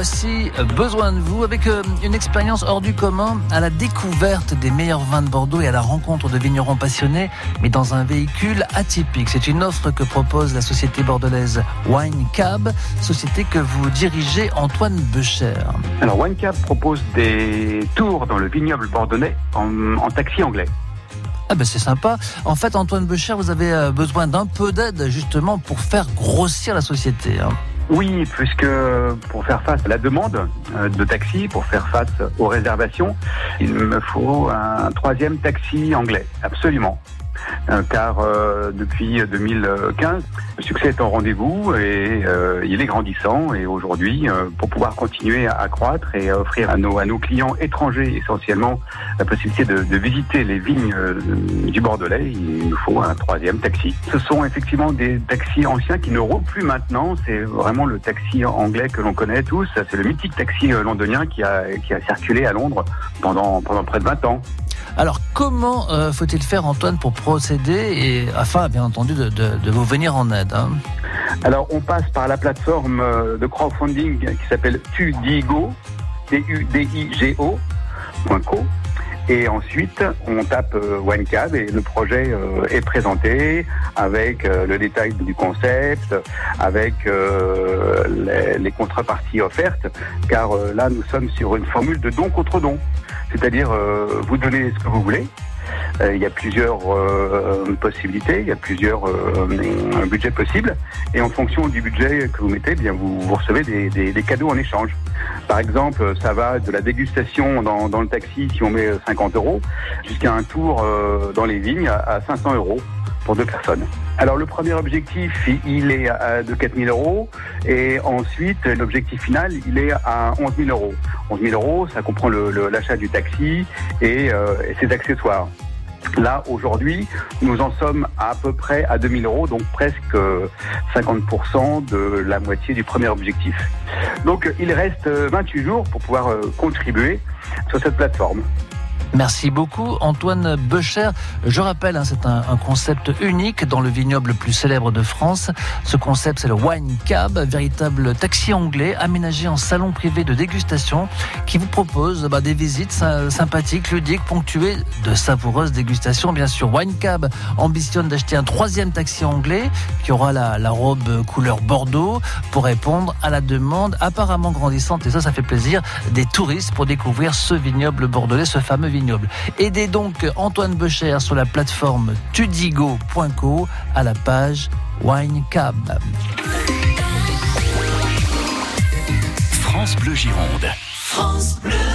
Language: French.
Voici Besoin de vous avec euh, une expérience hors du commun à la découverte des meilleurs vins de Bordeaux et à la rencontre de vignerons passionnés, mais dans un véhicule atypique. C'est une offre que propose la société bordelaise Wine Cab, société que vous dirigez Antoine Becher. Alors Wine Cab propose des tours dans le vignoble bordelais en, en taxi anglais. Ah ben c'est sympa. En fait, Antoine Becher, vous avez euh, besoin d'un peu d'aide justement pour faire grossir la société. Oui, puisque pour faire face à la demande euh, de taxi, pour faire face aux réservations, il me faut un troisième taxi anglais, absolument. Car euh, depuis 2015, le succès est au rendez-vous et euh, il est grandissant. Et aujourd'hui, euh, pour pouvoir continuer à, croître et à offrir à nos, à nos clients étrangers essentiellement la possibilité de, de visiter les vignes du Bordelais, il nous faut un troisième taxi. Ce sont effectivement des taxis anciens qui ne roulent plus maintenant. C'est vraiment le taxi anglais que l'on connaît tous. C'est le mythique taxi londonien qui a, qui a circulé à Londres pendant, pendant près de 20 ans. Alors comment euh, faut-il faire Antoine pour procéder et afin bien entendu de, vous venir en aide hein? Alors, on passe par la plateforme euh, de crowdfunding qui s'appelle Tudigo, T-U-D-I-G-O, point .co. Et ensuite, on tape euh, OneCab et le projet euh, est présenté avec euh, le détail du concept, avec les, contreparties offertes, car là, nous sommes sur une formule de don contre don. C'est-à-dire, vous donnez ce que vous voulez, il y a plusieurs euh, possibilités, il y a plusieurs euh, budgets possibles, et en fonction du budget que vous mettez, eh bien vous, recevez des, cadeaux en échange. Par exemple, ça va de la dégustation dans, le taxi si on met 50 euros, jusqu'à un tour euh, dans les vignes à 500 euros deux personnes. Alors le premier objectif, il est à- de 4 000 euros, et ensuite l'objectif final, il est à 11 000 euros. 11 000 euros, ça comprend l'achat du taxi et, euh, et ses accessoires. Là, aujourd'hui, nous en sommes à, à peu près à 2000 euros, donc presque euh, 50% de la moitié du premier objectif. Donc, euh, il reste euh, 28 jours pour pouvoir euh, contribuer sur cette plateforme. Merci beaucoup Antoine Becher. Je rappelle, hein, c'est un, concept unique dans le vignoble le plus célèbre de France. Ce concept, c'est le Wine Cab, véritable taxi anglais aménagé en salon privé de dégustation qui vous propose bah, des visites sy- sympathiques, ludiques, ponctuées de savoureuses dégustations. Bien sûr, Wine Cab ambitionne d'acheter un troisième taxi anglais qui aura la, la robe couleur Bordeaux pour répondre à la demande apparemment grandissante, et ça, ça fait plaisir, des touristes pour découvrir ce vignoble bordelais, ce fameux vignoble. Aidez donc Antoine Becher sur la plateforme tudigo.co à la page Wine Cab. France Bleu Gironde. France Bleu.